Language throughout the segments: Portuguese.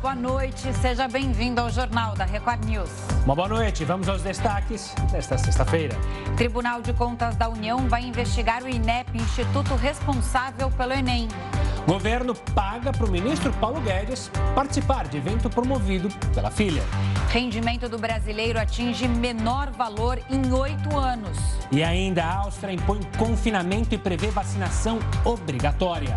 boa noite. Seja bem-vindo ao Jornal da Record News. Uma boa noite. Vamos aos destaques desta sexta-feira. Tribunal de Contas da União vai investigar o INEP, instituto responsável pelo Enem. Governo paga para o ministro Paulo Guedes participar de evento promovido pela filha. Rendimento do brasileiro atinge menor valor em oito anos. E ainda a Áustria impõe confinamento e prevê vacinação obrigatória.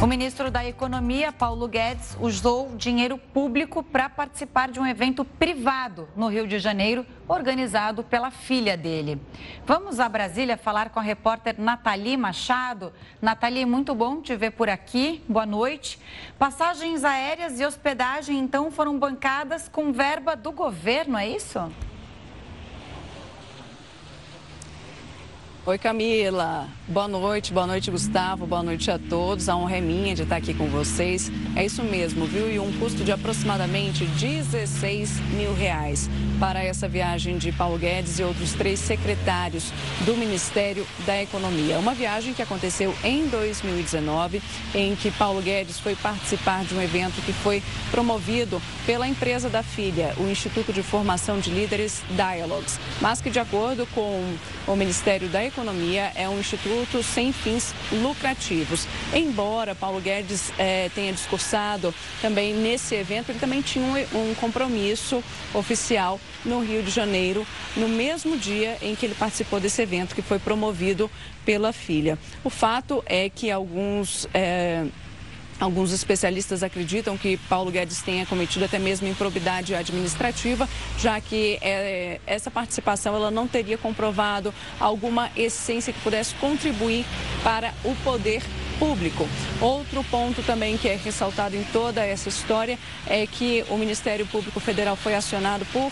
O ministro da Economia, Paulo Guedes, usou dinheiro público para participar de um evento privado no Rio de Janeiro, organizado pela filha dele. Vamos a Brasília falar com a repórter Nathalie Machado. Nathalie, muito bom te ver por aqui. Boa noite. Passagens aéreas e hospedagem, então, foram bancadas com verba do governo, é isso? Oi, Camila. Boa noite, boa noite, Gustavo. Boa noite a todos. A honra é minha de estar aqui com vocês. É isso mesmo, viu? E um custo de aproximadamente 16 mil reais para essa viagem de Paulo Guedes e outros três secretários do Ministério da Economia. Uma viagem que aconteceu em 2019, em que Paulo Guedes foi participar de um evento que foi promovido pela empresa da filha, o Instituto de Formação de Líderes Dialogues, mas que, de acordo com o Ministério da Economia, Economia é um instituto sem fins lucrativos. Embora Paulo Guedes eh, tenha discursado também nesse evento, ele também tinha um, um compromisso oficial no Rio de Janeiro, no mesmo dia em que ele participou desse evento que foi promovido pela filha. O fato é que alguns. Eh, Alguns especialistas acreditam que Paulo Guedes tenha cometido até mesmo improbidade administrativa, já que é, essa participação ela não teria comprovado alguma essência que pudesse contribuir para o poder público. Outro ponto também que é ressaltado em toda essa história é que o Ministério Público Federal foi acionado por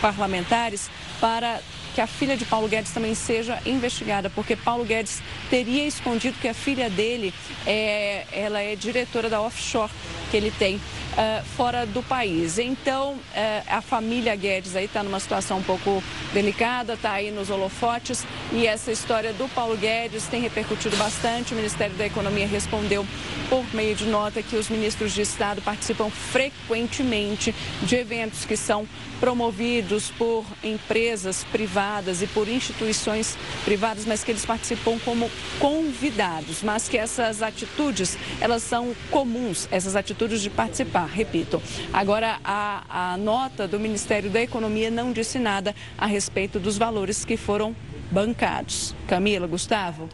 parlamentares para que a filha de Paulo Guedes também seja investigada, porque Paulo Guedes teria escondido que a filha dele é, ela é diretora da offshore que ele tem uh, fora do país. Então, uh, a família Guedes aí está numa situação um pouco delicada, está aí nos holofotes e essa história do Paulo Guedes tem repercutido bastante. O Ministério da Economia respondeu por meio de nota que os ministros de Estado participam frequentemente de eventos que são promovidos por empresas privadas e por instituições privadas, mas que eles participam como convidados, mas que essas atitudes, elas são comuns, essas atitudes de participar, repito. Agora, a, a nota do Ministério da Economia não disse nada a respeito dos valores que foram bancados. Camila, Gustavo?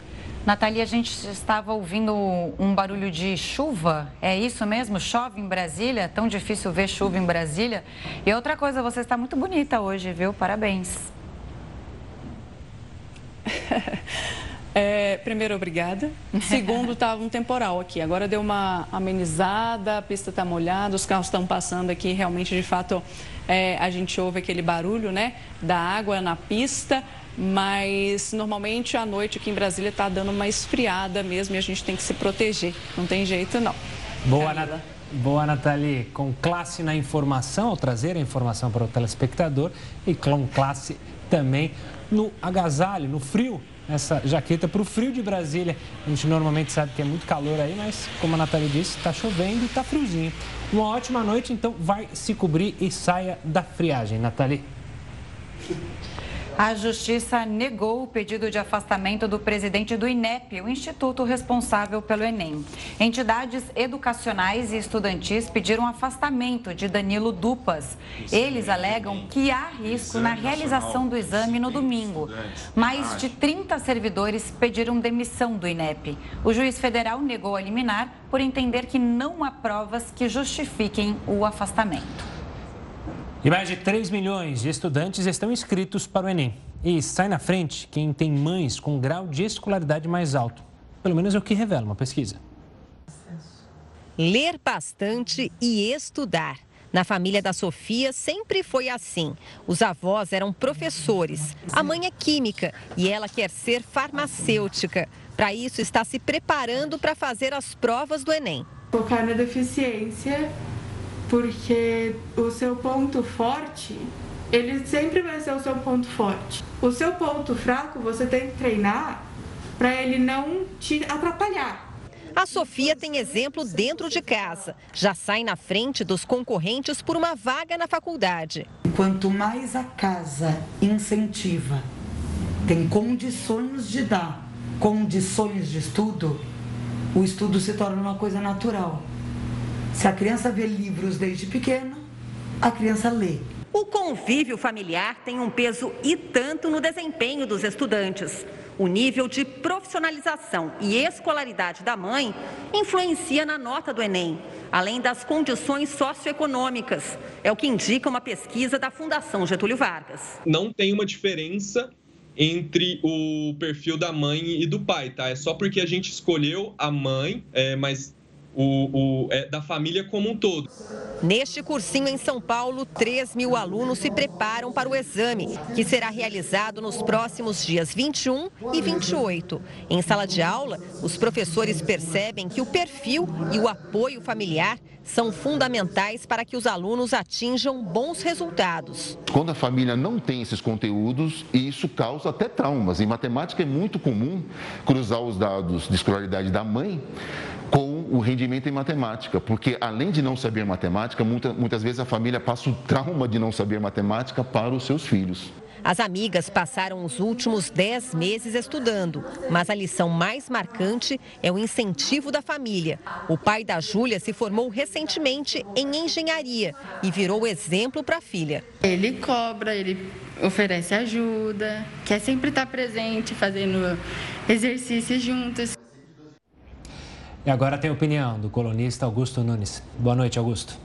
Natalia, a gente estava ouvindo um barulho de chuva. É isso mesmo? Chove em Brasília? Tão difícil ver chuva em Brasília. E outra coisa, você está muito bonita hoje, viu? Parabéns. É, primeiro, obrigada. Segundo, estava um temporal aqui. Agora deu uma amenizada, a pista está molhada, os carros estão passando aqui. Realmente, de fato, é, a gente ouve aquele barulho né, da água na pista mas normalmente à noite aqui em Brasília está dando uma esfriada mesmo e a gente tem que se proteger. Não tem jeito, não. Boa, Nat... Boa Nathalie. Com classe na informação, ao trazer a informação para o telespectador e com classe também no agasalho, no frio. Essa jaqueta para o frio de Brasília. A gente normalmente sabe que é muito calor aí, mas como a Nathalie disse, está chovendo e está friozinho. Uma ótima noite, então vai se cobrir e saia da friagem, Nathalie. A Justiça negou o pedido de afastamento do presidente do INEP, o instituto responsável pelo Enem. Entidades educacionais e estudantis pediram afastamento de Danilo Dupas. Eles alegam que há risco na realização do exame no domingo. Mais de 30 servidores pediram demissão do INEP. O juiz federal negou a liminar por entender que não há provas que justifiquem o afastamento. E mais de 3 milhões de estudantes estão inscritos para o Enem. E sai na frente quem tem mães com grau de escolaridade mais alto. Pelo menos é o que revela uma pesquisa. Ler bastante e estudar. Na família da Sofia sempre foi assim. Os avós eram professores, a mãe é química e ela quer ser farmacêutica. Para isso, está se preparando para fazer as provas do Enem. Focar na deficiência porque o seu ponto forte, ele sempre vai ser o seu ponto forte. O seu ponto fraco, você tem que treinar para ele não te atrapalhar. A Sofia tem exemplo dentro de casa. Já sai na frente dos concorrentes por uma vaga na faculdade. Quanto mais a casa incentiva, tem condições de dar condições de estudo, o estudo se torna uma coisa natural. Se a criança vê livros desde pequena, a criança lê. O convívio familiar tem um peso e tanto no desempenho dos estudantes. O nível de profissionalização e escolaridade da mãe influencia na nota do Enem, além das condições socioeconômicas. É o que indica uma pesquisa da Fundação Getúlio Vargas. Não tem uma diferença entre o perfil da mãe e do pai, tá? É só porque a gente escolheu a mãe, é, mas o, o é, da família como um todo. Neste cursinho em São Paulo, 3 mil alunos se preparam para o exame, que será realizado nos próximos dias 21 e 28. Em sala de aula, os professores percebem que o perfil e o apoio familiar são fundamentais para que os alunos atinjam bons resultados. Quando a família não tem esses conteúdos, isso causa até traumas. Em matemática é muito comum cruzar os dados de escolaridade da mãe o rendimento em matemática, porque além de não saber matemática, muita, muitas vezes a família passa o trauma de não saber matemática para os seus filhos. As amigas passaram os últimos 10 meses estudando, mas a lição mais marcante é o incentivo da família. O pai da Júlia se formou recentemente em engenharia e virou exemplo para a filha. Ele cobra, ele oferece ajuda, quer sempre estar presente, fazendo exercícios juntos. E agora tem opinião do colunista Augusto Nunes. Boa noite, Augusto.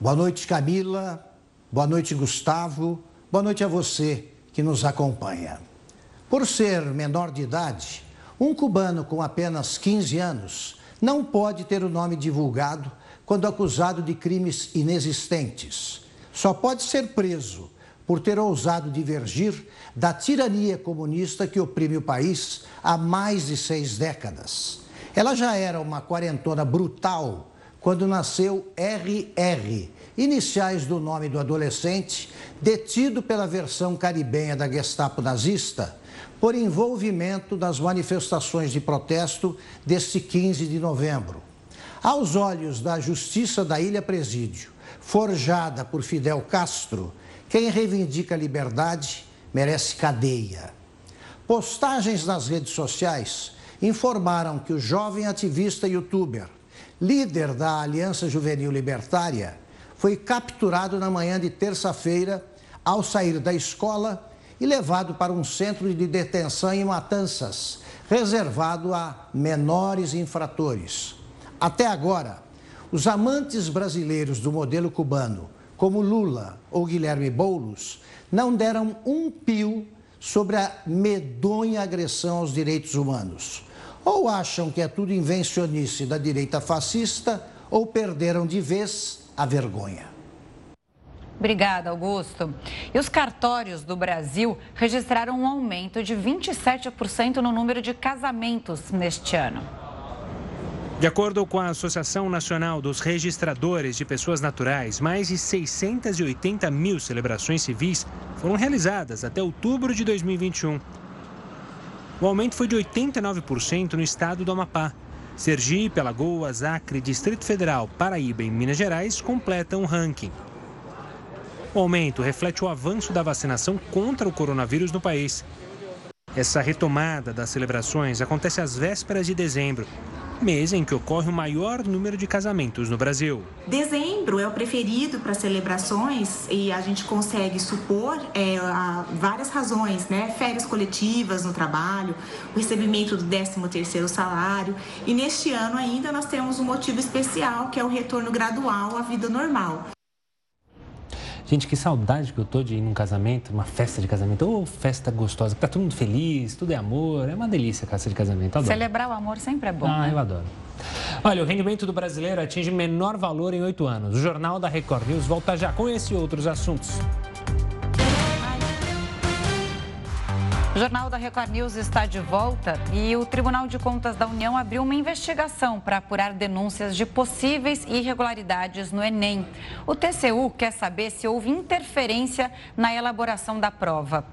Boa noite, Camila. Boa noite, Gustavo. Boa noite a você que nos acompanha. Por ser menor de idade, um cubano com apenas 15 anos não pode ter o nome divulgado quando acusado de crimes inexistentes. Só pode ser preso por ter ousado divergir da tirania comunista que oprime o país há mais de seis décadas. Ela já era uma quarentona brutal quando nasceu RR, iniciais do nome do adolescente, detido pela versão caribenha da Gestapo nazista por envolvimento das manifestações de protesto deste 15 de novembro. Aos olhos da Justiça da Ilha Presídio, forjada por Fidel Castro, quem reivindica liberdade merece cadeia. Postagens nas redes sociais informaram que o jovem ativista youtuber, líder da Aliança Juvenil Libertária, foi capturado na manhã de terça-feira ao sair da escola e levado para um centro de detenção em Matanças, reservado a menores infratores. Até agora, os amantes brasileiros do modelo cubano, como Lula ou Guilherme Boulos, não deram um pio sobre a medonha agressão aos direitos humanos. Ou acham que é tudo invencionice da direita fascista, ou perderam de vez a vergonha. Obrigada, Augusto. E os cartórios do Brasil registraram um aumento de 27% no número de casamentos neste ano. De acordo com a Associação Nacional dos Registradores de Pessoas Naturais, mais de 680 mil celebrações civis foram realizadas até outubro de 2021. O aumento foi de 89% no estado do Amapá. Sergipe, Alagoas, Acre, Distrito Federal, Paraíba e Minas Gerais completam o ranking. O aumento reflete o avanço da vacinação contra o coronavírus no país. Essa retomada das celebrações acontece às vésperas de dezembro, mês em que ocorre o maior número de casamentos no Brasil. Dezembro é o preferido para celebrações e a gente consegue supor é, várias razões, né? Férias coletivas no trabalho, o recebimento do 13º salário e neste ano ainda nós temos um motivo especial que é o retorno gradual à vida normal. Gente, que saudade que eu tô de ir num casamento, uma festa de casamento. Ô, oh, festa gostosa, que tá todo mundo feliz, tudo é amor. É uma delícia a festa de casamento. Adoro. Celebrar o amor sempre é bom. Ah, né? eu adoro. Olha, o rendimento do brasileiro atinge menor valor em oito anos. O Jornal da Record News volta já com esse e outros assuntos. O Jornal da Record News está de volta e o Tribunal de Contas da União abriu uma investigação para apurar denúncias de possíveis irregularidades no Enem. O TCU quer saber se houve interferência na elaboração da prova.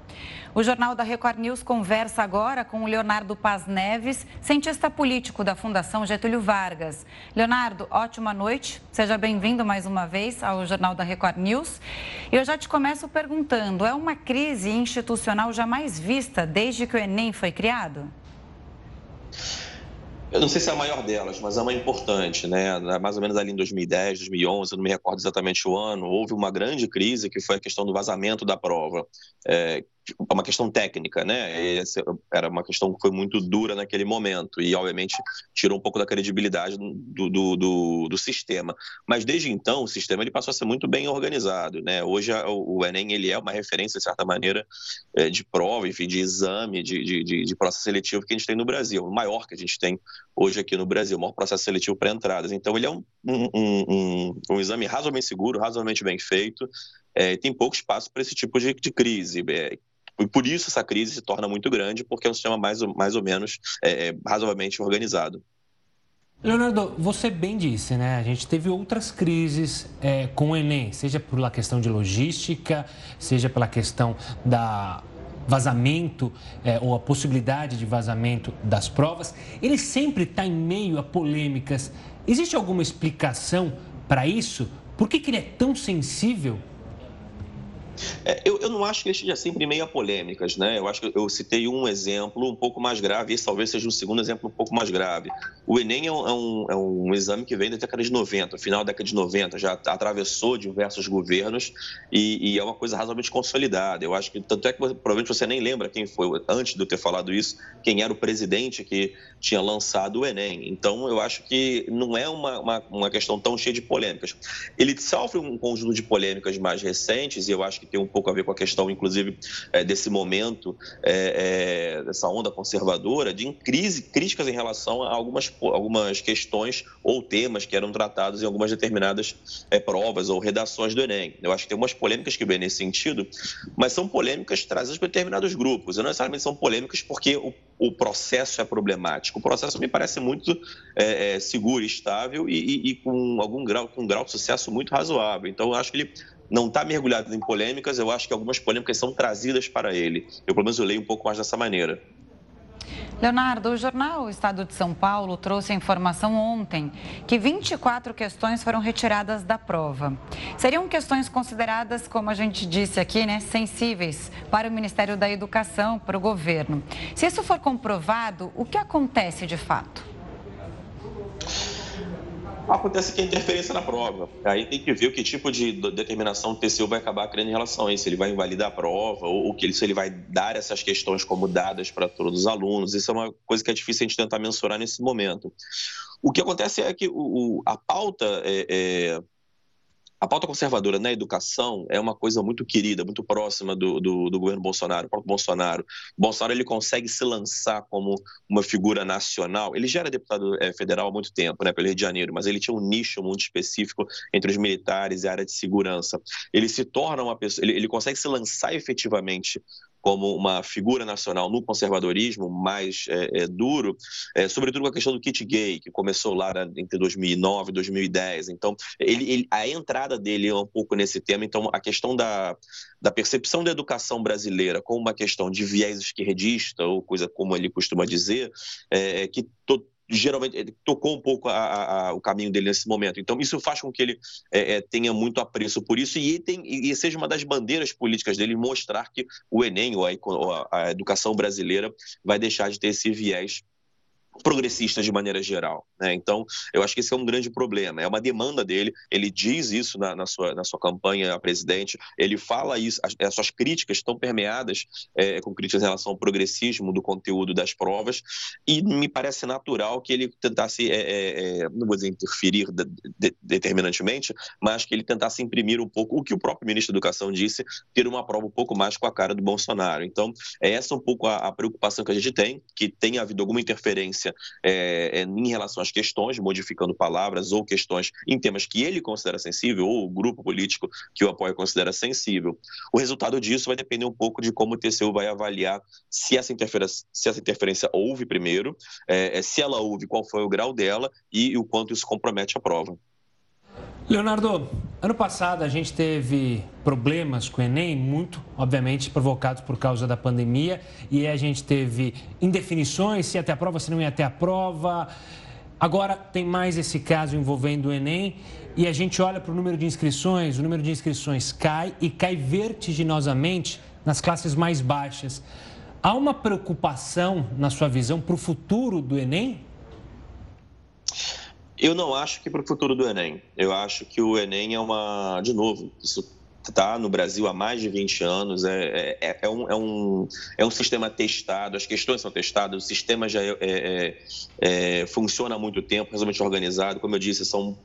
O Jornal da Record News conversa agora com o Leonardo Paz Neves, cientista político da Fundação Getúlio Vargas. Leonardo, ótima noite. Seja bem-vindo mais uma vez ao Jornal da Record News. Eu já te começo perguntando: é uma crise institucional jamais vista desde que o Enem foi criado? Eu não sei se é a maior delas, mas é uma importante, né? Mais ou menos ali em 2010, 2011, eu não me recordo exatamente o ano, houve uma grande crise que foi a questão do vazamento da prova, é, é uma questão técnica, né? Essa era uma questão que foi muito dura naquele momento e, obviamente, tirou um pouco da credibilidade do, do, do, do sistema. Mas desde então o sistema ele passou a ser muito bem organizado, né? Hoje o Enem ele é uma referência de certa maneira é, de prova, enfim, de exame, de, de, de, processo seletivo que a gente tem no Brasil, o maior que a gente tem hoje aqui no Brasil, o maior processo seletivo para entradas. Então ele é um, um, um, um exame razoavelmente seguro, razoavelmente bem feito. É, tem pouco espaço para esse tipo de, de crise. É, e por isso essa crise se torna muito grande, porque é um sistema mais, mais ou menos é, é, razoavelmente organizado. Leonardo, você bem disse, né? A gente teve outras crises é, com o Enem, seja pela questão de logística, seja pela questão da vazamento é, ou a possibilidade de vazamento das provas. Ele sempre está em meio a polêmicas. Existe alguma explicação para isso? Por que, que ele é tão sensível é, eu, eu, não acho que ele esteja sempre meio a polêmicas, né? Eu acho que eu citei um exemplo um pouco mais grave, esse talvez seja um segundo exemplo um pouco mais grave. O Enem é um, é um, é um exame que vem da década de 90, final da década de 90, já atravessou diversos governos e, e, é uma coisa razoavelmente consolidada. Eu acho que, tanto é que provavelmente você nem lembra quem foi, antes de eu ter falado isso, quem era o presidente que tinha lançado o Enem. Então, eu acho que não é uma, uma, uma questão tão cheia de polêmicas. Ele sofre um conjunto de polêmicas mais recentes e eu acho que tem um pouco a ver com a questão, inclusive, é, desse momento, é, é, dessa onda conservadora, de crise, críticas em relação a algumas, algumas questões ou temas que eram tratados em algumas determinadas é, provas ou redações do Enem. Eu acho que tem umas polêmicas que vêm nesse sentido, mas são polêmicas trazidas por determinados grupos. E não necessariamente são polêmicas porque o, o processo é problemático. O processo me parece muito é, seguro, estável e, e, e, com algum grau, com um grau de sucesso muito razoável. Então, eu acho que ele não está mergulhado em polêmicas, eu acho que algumas polêmicas são trazidas para ele. Eu, pelo menos, eu leio um pouco mais dessa maneira. Leonardo, o jornal Estado de São Paulo trouxe a informação ontem que 24 questões foram retiradas da prova. Seriam questões consideradas, como a gente disse aqui, né, sensíveis para o Ministério da Educação, para o governo. Se isso for comprovado, o que acontece de fato? Acontece que é interferência na prova. Aí tem que ver o que tipo de determinação o TCU vai acabar criando em relação a isso. Ele vai invalidar a prova ou que se ele vai dar essas questões como dadas para todos os alunos. Isso é uma coisa que é difícil a gente tentar mensurar nesse momento. O que acontece é que o, a pauta é, é a pauta conservadora na educação é uma coisa muito querida, muito próxima do, do, do governo Bolsonaro, o próprio Bolsonaro. O Bolsonaro ele consegue se lançar como uma figura nacional. Ele já era deputado é, federal há muito tempo, né, pelo Rio de Janeiro, mas ele tinha um nicho muito específico entre os militares e a área de segurança. Ele se torna uma pessoa, ele, ele consegue se lançar efetivamente como uma figura nacional no conservadorismo mais é, é, duro, é, sobretudo com a questão do kit gay, que começou lá entre 2009 e 2010. Então, ele, ele, a entrada dele é um pouco nesse tema. Então, a questão da, da percepção da educação brasileira como uma questão de viés esquerdista, ou coisa como ele costuma dizer, é, que to, geralmente tocou um pouco a, a, o caminho dele nesse momento. Então, isso faz com que ele é, é, tenha muito apreço por isso e, tem, e, seja uma das bandeiras políticas dele mostrar que o Enem ou a, a educação brasileira vai deixar de ter esse viés progressistas de maneira geral. Né? Então, eu acho que esse é um grande problema. É uma demanda dele. Ele diz isso na, na sua, na sua campanha a presidente. Ele fala isso. As, as suas críticas estão permeadas é, com críticas em relação ao progressismo do conteúdo das provas. E me parece natural que ele tentasse, é, é, é não vou dizer interferir de, de, determinantemente, mas que ele tentasse imprimir um pouco o que o próprio ministro da Educação disse, ter uma prova um pouco mais com a cara do Bolsonaro. Então, é essa um pouco a, a preocupação que a gente tem, que tenha havido alguma interferência interferência é, é, em relação às questões, modificando palavras ou questões em temas que ele considera sensível ou o grupo político que o apoia considera sensível. O resultado disso vai depender um pouco de como o TCU vai avaliar se essa interferência, se essa interferência houve primeiro, é, é, se ela houve, qual foi o grau dela e o quanto isso compromete a prova. Leonardo, ano passado a gente teve problemas com o Enem, muito, obviamente, provocados por causa da pandemia, e a gente teve indefinições, se ia ter a prova, se não ia ter a prova. Agora tem mais esse caso envolvendo o Enem e a gente olha para o número de inscrições, o número de inscrições cai e cai vertiginosamente nas classes mais baixas. Há uma preocupação, na sua visão, para o futuro do Enem? Eu não acho que para o futuro do Enem. Eu acho que o Enem é uma. De novo, isso está no Brasil há mais de 20 anos, é, é, é, um, é, um, é um sistema testado, as questões são testadas, o sistema já é, é, é, funciona há muito tempo, realmente organizado. Como eu disse, são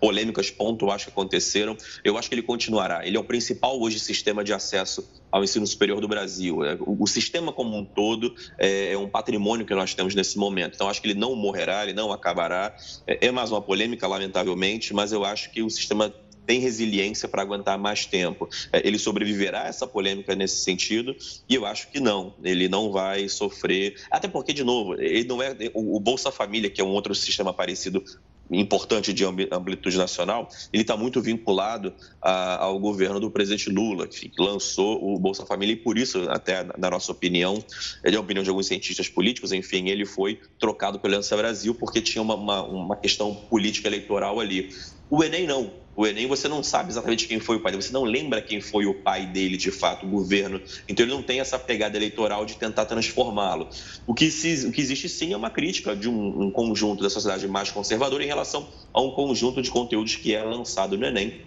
polêmicas pontuais que aconteceram, eu acho que ele continuará. Ele é o principal hoje sistema de acesso ao ensino superior do Brasil. É, o, sistema como um todo é, é, um patrimônio que nós temos nesse momento. Então, acho que ele não morrerá, ele não acabará. É, é mais uma polêmica, lamentavelmente, mas eu acho que o sistema tem resiliência para aguentar mais tempo. Ele sobreviverá a essa polêmica nesse sentido? E eu acho que não. Ele não vai sofrer. Até porque, de novo, ele não é o Bolsa Família, que é um outro sistema parecido importante de amplitude nacional, ele está muito vinculado a, ao governo do presidente Lula, que lançou o Bolsa Família e por isso, até na nossa opinião, é a opinião de alguns cientistas políticos, enfim, ele foi trocado pelo Aliança Brasil porque tinha uma, uma, uma questão política eleitoral ali. O Enem não. O Enem você não sabe exatamente quem foi o pai dele, você não lembra quem foi o pai dele de fato, o governo. Então ele não tem essa pegada eleitoral de tentar transformá-lo. O, que o que existe sim é uma crítica de um, um conjunto da sociedade mais conservadora em relação a um conjunto de conteúdos que é lançado no Enem.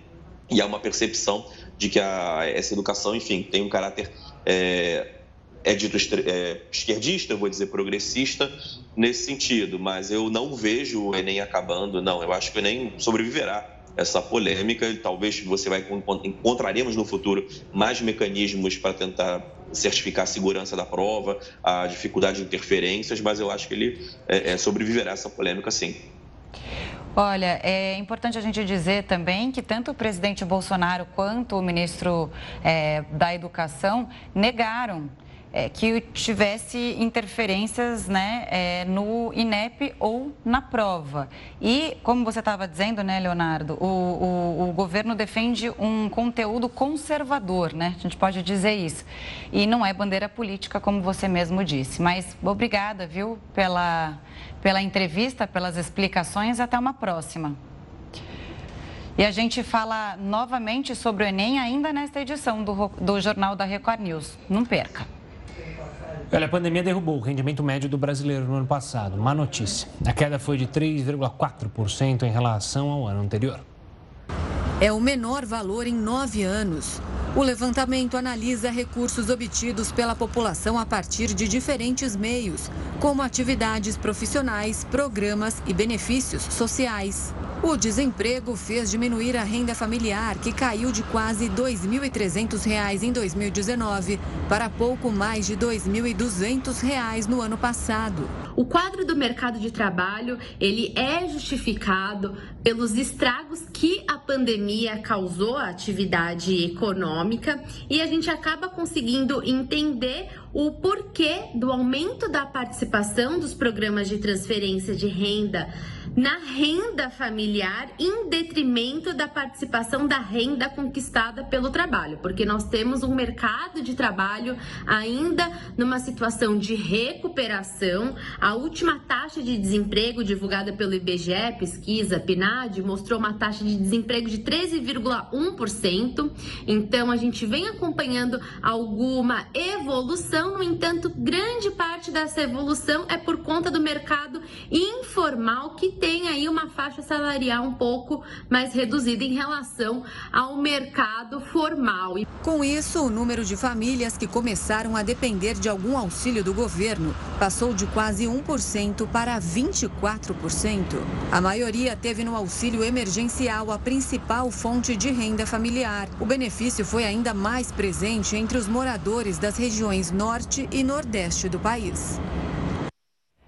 E há uma percepção de que a, essa educação, enfim, tem um caráter. É, é dito é, esquerdista, vou dizer progressista nesse sentido, mas eu não vejo o Enem acabando, não. Eu acho que o Enem sobreviverá essa polêmica talvez você vai encontraremos no futuro mais mecanismos para tentar certificar a segurança da prova, a dificuldade de interferências, mas eu acho que ele é, é, sobreviverá a essa polêmica sim. Olha, é importante a gente dizer também que tanto o presidente Bolsonaro quanto o ministro é, da Educação negaram é, que tivesse interferências né, é, no INEP ou na prova. E, como você estava dizendo, né, Leonardo, o, o, o, governo defende um conteúdo conservador, né? A gente pode dizer isso. E não é bandeira política, como você mesmo disse. Mas obrigada, viu, pela, pela entrevista, pelas explicações. Até uma próxima. E a gente fala novamente sobre o Enem ainda nesta edição do, do Jornal da Record News. Não perca. Olha, a pandemia derrubou o rendimento médio do brasileiro no ano passado. Má notícia. A queda foi de 3,4% em relação ao ano anterior. É o menor valor em nove anos. O levantamento analisa recursos obtidos pela população a partir de diferentes meios, como atividades profissionais, programas e benefícios sociais. O desemprego fez diminuir a renda familiar, que caiu de quase R$ 2.300 em 2019 para pouco mais de R$ 2.200 no ano passado. O quadro do mercado de trabalho, ele é justificado pelos estragos que a pandemia causou à atividade econômica e a gente acaba conseguindo entender o porquê do aumento da participação dos programas de transferência de renda na renda familiar em detrimento da participação da renda conquistada pelo trabalho, porque nós temos um mercado de trabalho ainda numa situação de recuperação. A última taxa de desemprego divulgada pelo IBGE, pesquisa PNAD, mostrou uma taxa de desemprego de 13,1%. Então a gente vem acompanhando alguma evolução, no entanto, grande parte dessa evolução é por conta do mercado informal que tem aí uma faixa salarial um pouco mais reduzida em relação ao mercado formal. Com isso, o número de famílias que começaram a depender de algum auxílio do governo passou de quase 1% para 24%. A maioria teve no auxílio emergencial a principal fonte de renda familiar. O benefício foi ainda mais presente entre os moradores das regiões norte e nordeste do país.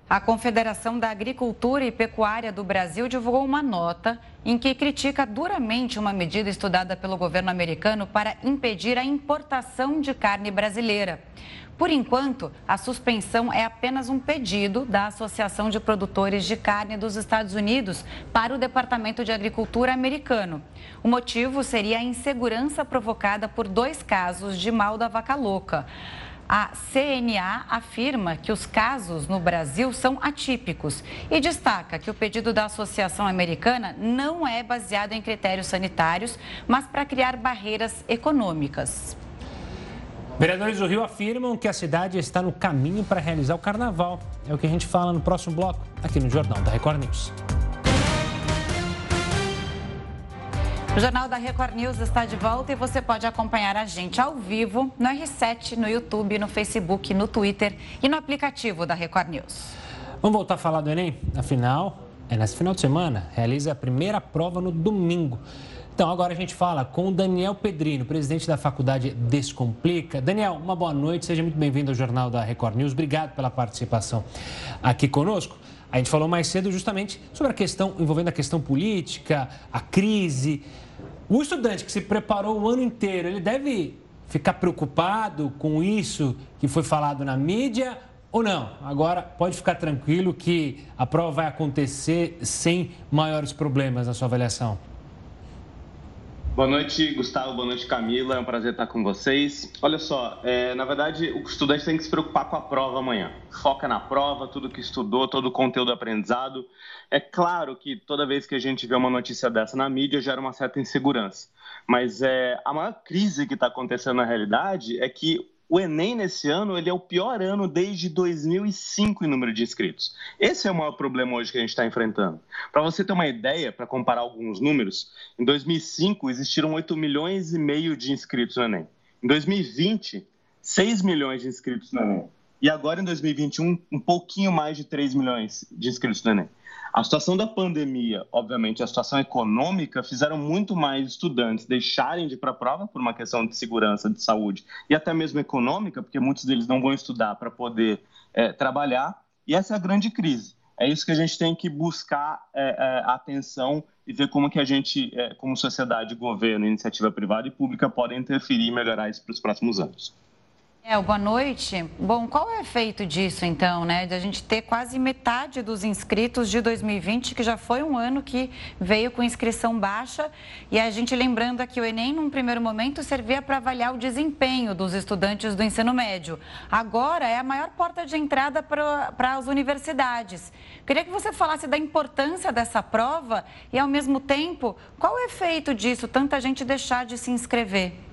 A Confederação da Agricultura e Pecuária do Brasil divulgou uma nota em que critica duramente uma medida estudada pelo governo americano para impedir a importação de carne brasileira. Por enquanto, a suspensão é apenas um pedido da Associação de Produtores de Carne dos Estados Unidos para o Departamento de Agricultura americano. O motivo seria a insegurança provocada por dois casos de mal da vaca louca. A CNA afirma que os casos no Brasil são atípicos e destaca que o pedido da Associação Americana não é baseado em critérios sanitários, mas para criar barreiras econômicas. Vereadores do Rio afirmam que a cidade está no caminho para realizar o carnaval. É o que a gente fala no próximo bloco, aqui no Jornal da Record News. O Jornal da Record News está de volta e você pode acompanhar a gente ao vivo no R7, no YouTube, no Facebook, no Twitter e no aplicativo da Record News. Vamos voltar a falar do Enem? Afinal, é nesse final de semana, realiza a primeira prova no domingo. Então, agora a gente fala com o Daniel Pedrino, presidente da Faculdade Descomplica. Daniel, uma boa noite, seja muito bem-vindo ao Jornal da Record News. Obrigado pela participação aqui conosco. A gente falou mais cedo justamente sobre a questão envolvendo a questão política, a crise. O estudante que se preparou o ano inteiro, ele deve ficar preocupado com isso que foi falado na mídia ou não? Agora pode ficar tranquilo que a prova vai acontecer sem maiores problemas na sua avaliação. Boa noite, Gustavo. Boa noite, Camila. É um prazer estar com vocês. Olha só, é, na verdade, o estudante tem que se preocupar com a prova amanhã. Foca na prova, tudo que estudou, todo o conteúdo aprendizado. É claro que toda vez que a gente vê uma notícia dessa na mídia, gera uma certa insegurança. Mas é, a maior crise que está acontecendo na realidade é que o Enem nesse ano ele é o pior ano desde 2005 em número de inscritos. Esse é o maior problema hoje que a gente está enfrentando. Para você ter uma ideia, para comparar alguns números, em 2005 existiram 8 milhões e meio de inscritos no Enem. Em 2020, 6 milhões de inscritos no Enem. E agora, em 2021, um pouquinho mais de 3 milhões de inscritos no Enem. A situação da pandemia, obviamente, a situação econômica fizeram muito mais estudantes deixarem de ir para a prova por uma questão de segurança, de saúde e até mesmo econômica, porque muitos deles não vão estudar para poder é, trabalhar. E essa é a grande crise. É isso que a gente tem que buscar é, é, atenção e ver como que a gente, é, como sociedade, governo, iniciativa privada e pública, podem interferir e melhorar isso para os próximos anos. É, boa noite. Bom, qual é o efeito disso, então, né? De a gente ter quase metade dos inscritos de 2020, que já foi um ano que veio com inscrição baixa. E a gente lembrando aqui, o Enem, num primeiro momento, servia para avaliar o desempenho dos estudantes do ensino médio. Agora é a maior porta de entrada para as universidades. Queria que você falasse da importância dessa prova e, ao mesmo tempo, qual o efeito disso, tanta gente deixar de se inscrever?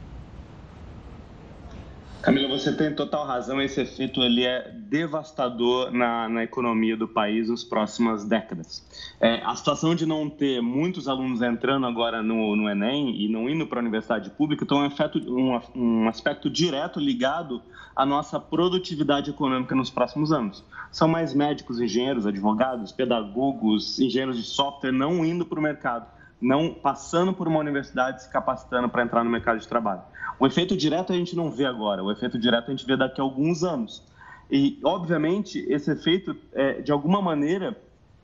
Camila, você tem total razão. Esse efeito ele é devastador na, na economia do país nas próximas décadas. É, a situação de não ter muitos alunos entrando agora no, no Enem e não indo para a universidade pública tem um, efeito, um, um aspecto direto ligado à nossa produtividade econômica nos próximos anos. São mais médicos, engenheiros, advogados, pedagogos, engenheiros de software não indo para o mercado, não passando por uma universidade se capacitando para entrar no mercado de trabalho. O efeito direto a gente não vê agora, o efeito direto a gente vê daqui a alguns anos. E, obviamente, esse efeito, é, de alguma maneira,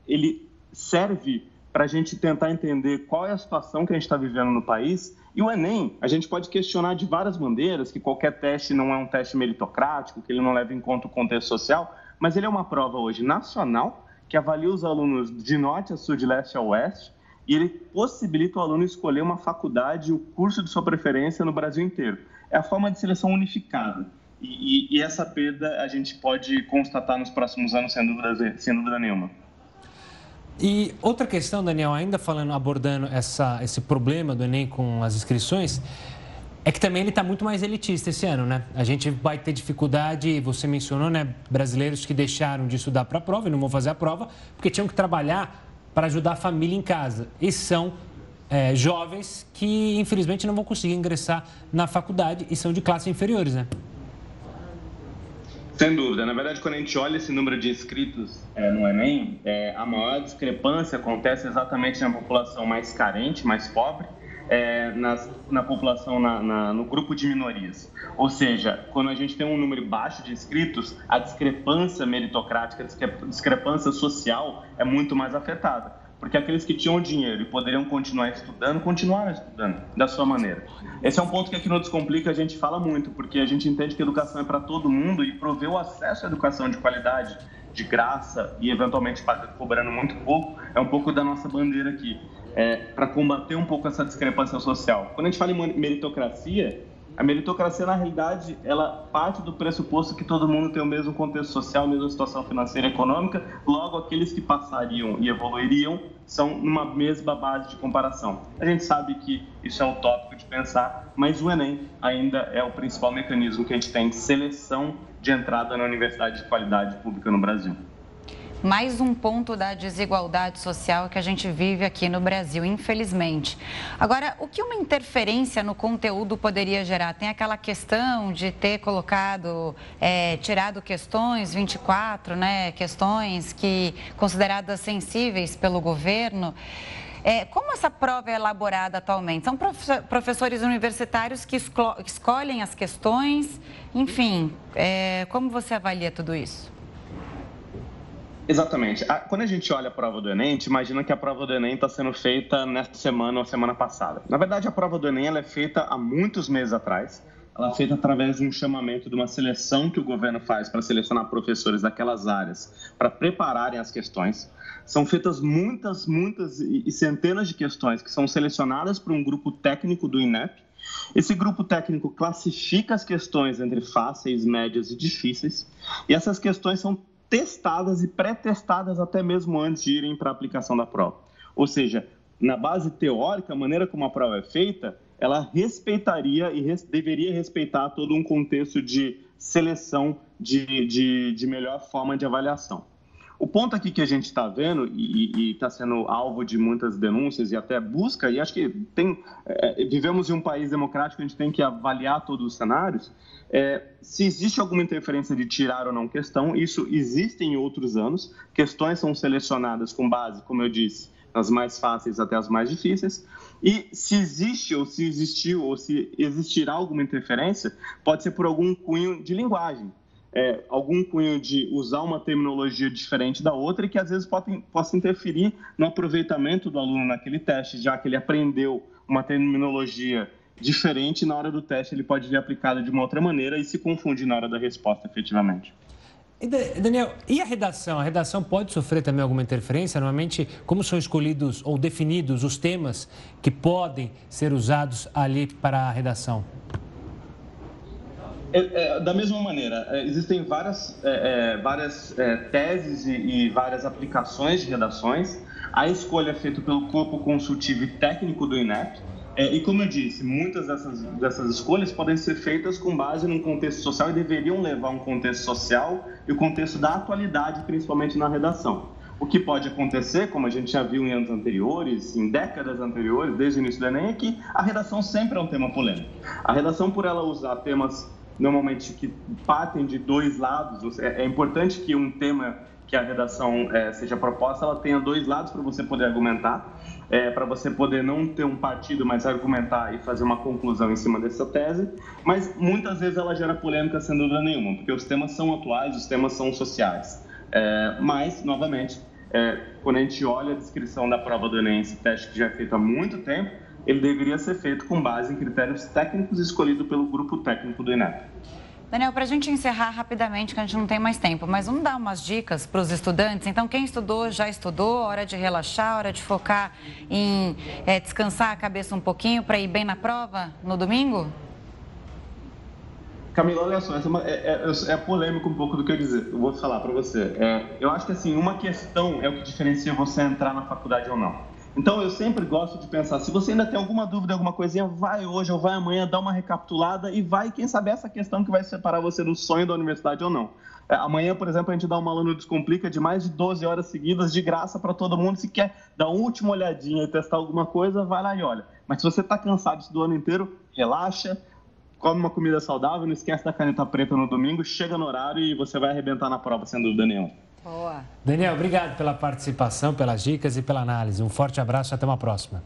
ele serve para a gente tentar entender qual é a situação que a gente está vivendo no país. E o Enem, a gente pode questionar de várias maneiras, que qualquer teste não é um teste meritocrático, que ele não leva em conta o contexto social, mas ele é uma prova hoje nacional que avalia os alunos de norte a sul, de leste a oeste, e ele possibilita o aluno escolher uma faculdade, o curso de sua preferência no Brasil inteiro. É a forma de seleção unificada. E, e, e essa perda a gente pode constatar nos próximos anos, sem dúvida, sem dúvida nenhuma. E outra questão, Daniel, ainda falando, abordando essa, esse problema do Enem com as inscrições, é que também ele está muito mais elitista esse ano, né? A gente vai ter dificuldade, você mencionou, né? Brasileiros que deixaram de estudar para a prova e não vão fazer a prova porque tinham que trabalhar para ajudar a família em casa. E são é, jovens que, infelizmente, não vão conseguir ingressar na faculdade e são de classes inferiores, né? Sem dúvida. Na verdade, quando a gente olha esse número de inscritos é, no Enem, é, a maior discrepância acontece exatamente na população mais carente, mais pobre, é, nas, na população, na, na, no grupo de minorias. Ou seja, quando a gente tem um número baixo de inscritos, a discrepância meritocrática, a discrepância social é muito mais afetada porque aqueles que tinham dinheiro e poderiam continuar estudando, continuaram estudando da sua maneira. Esse é um ponto que aqui no Descomplica a gente fala muito, porque a gente entende que a educação é para todo mundo e prover o acesso à educação de qualidade, de graça e eventualmente cobrando muito pouco, é um pouco da nossa bandeira aqui, é, para combater um pouco essa discrepância social. Quando a gente fala em meritocracia, a meritocracia, na realidade, ela parte do pressuposto que todo mundo tem o mesmo contexto social, a mesma situação financeira e econômica, logo aqueles que passariam e evoluiriam são numa mesma base de comparação. A gente sabe que isso é utópico de pensar, mas o Enem ainda é o principal mecanismo que a gente tem de seleção de entrada na universidade de qualidade pública no Brasil mais um ponto da desigualdade social que a gente vive aqui no Brasil, infelizmente. Agora, o que uma interferência no conteúdo poderia gerar? Tem aquela questão de ter colocado, é, tirado questões 24, né? Questões que consideradas sensíveis pelo governo. É, como essa prova é elaborada atualmente? São professores universitários que escolhem as questões, enfim, é, como você avalia tudo isso? Exatamente. Quando a gente olha a prova do Enem, a gente imagina que a prova do Enem está sendo feita nesta semana ou semana passada. Na verdade, a prova do Enem é feita há muitos meses atrás. Ela é feita através de um chamamento de uma seleção que o governo faz para selecionar professores daquelas áreas para prepararem as questões. São feitas muitas, muitas e centenas de questões que são selecionadas por um grupo técnico do INEP. Esse grupo técnico classifica as questões entre fáceis, médias e difíceis. E essas questões são testadas e pré-testadas até mesmo antes de irem para a aplicação da prova. Ou seja, na base teórica, a maneira como a prova é feita, ela respeitaria e res, deveria respeitar todo um contexto de seleção de, de, de melhor forma de avaliação. O ponto aqui que a gente está vendo e está sendo alvo de muitas denúncias e até busca, e acho que tem, é, vivemos em um país democrático, a gente tem que avaliar todos os cenários, é, se existe alguma interferência de tirar ou não questão, isso existe em outros anos. Questões são selecionadas com base, como eu disse, nas mais fáceis até as mais difíceis. E se existe, ou se existiu, ou se existirá alguma interferência, pode ser por algum cunho de linguagem é, algum cunho de usar uma terminologia diferente da outra e que às vezes pode, possa interferir no aproveitamento do aluno naquele teste, já que ele aprendeu uma terminologia diferente na hora do teste, ele pode vir aplicado de uma outra maneira e se confunde na hora da resposta, efetivamente. Daniel, e a redação? A redação pode sofrer também alguma interferência? Normalmente, como são escolhidos ou definidos os temas que podem ser usados ali para a redação? É, é, da mesma maneira, é, existem várias, é, é várias é, teses e, e, várias aplicações de redações. A escolha é feita pelo corpo consultivo e técnico do INEP. E como eu disse, muitas dessas, dessas escolhas podem ser feitas com base num contexto social e deveriam levar um contexto social e o contexto da atualidade, principalmente na redação. O que pode acontecer, como a gente já viu em anos anteriores, em décadas anteriores, desde o início do Enem, é que a redação sempre é um tema polêmico. A redação, por ela usar temas normalmente que partem de dois lados. É, é importante que um tema que a redação é, seja proposta, ela tenha dois lados para você poder argumentar, é, para você poder não ter um partido, mas argumentar e fazer uma conclusão em cima dessa tese. Mas muitas vezes ela gera polêmica sem dúvida nenhuma, porque os temas são atuais, os temas são sociais. É, mas, novamente, é, quando a gente olha a descrição da prova do Enem, esse teste que já é feito há muito tempo, ele deveria ser feito com base em critérios técnicos escolhidos pelo grupo técnico do INEP. Daniel, para a gente encerrar rapidamente, que a gente não tem mais tempo, mas vamos dar umas dicas para os estudantes. Então, quem estudou, já estudou, hora de relaxar, hora de focar em é, descansar a cabeça um pouquinho para ir bem na prova no domingo? Camila, olha só, é, é, é, é, polêmico um pouco do que eu dizer. Eu vou falar para você. É, eu acho que assim, uma questão é o que diferencia você entrar na faculdade ou não. Então eu sempre gosto de pensar, se você ainda tem alguma dúvida, alguma coisinha, vai hoje ou vai amanhã, dá uma recapitulada e vai, quem sabe, essa questão que vai separar você do sonho da universidade ou não. É, amanhã, por exemplo, a gente dá uma aula no Descomplica de mais de 12 horas seguidas, de graça para todo mundo. Se quer dar uma última olhadinha e testar alguma coisa, vai lá e olha. Mas se você está cansado do ano inteiro, relaxa, come uma comida saudável, não esquece da caneta preta no domingo, chega no horário e você vai arrebentar na prova, sem dúvida nenhuma. Boa. Daniel, obrigado pela participação, pelas dicas e pela análise. Um forte abraço e até uma próxima.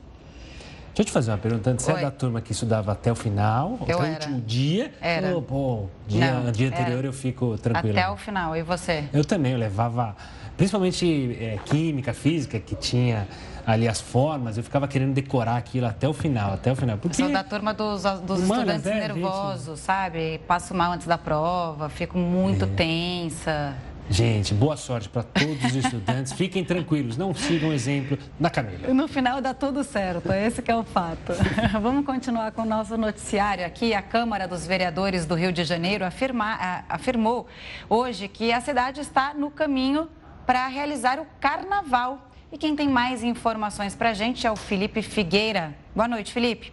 Deixa eu te fazer uma pergunta. Você Oi. é da turma que estudava até o final, eu até o último dia? Era. Ou, pô, dia, Não, dia anterior era. eu fico tranquilo? Até o final. E você? Eu também. Eu levava, principalmente é, química, física, que tinha ali as formas, eu ficava querendo decorar aquilo até o final, até o final. Porque... Eu sou da turma dos, dos estudantes é, nervosos, gente... sabe? Passo mal antes da prova, fico muito é. tensa. Gente, boa sorte para todos os estudantes. Fiquem tranquilos, não sigam o exemplo da Camila. No final dá tudo certo, esse é o fato. Vamos continuar com o nosso noticiário aqui. A Câmara dos Vereadores do Rio de Janeiro afirma, afirmou hoje que a cidade está no caminho para realizar o carnaval. E quem tem mais informações para a gente é o Felipe Figueira. Boa noite, Felipe.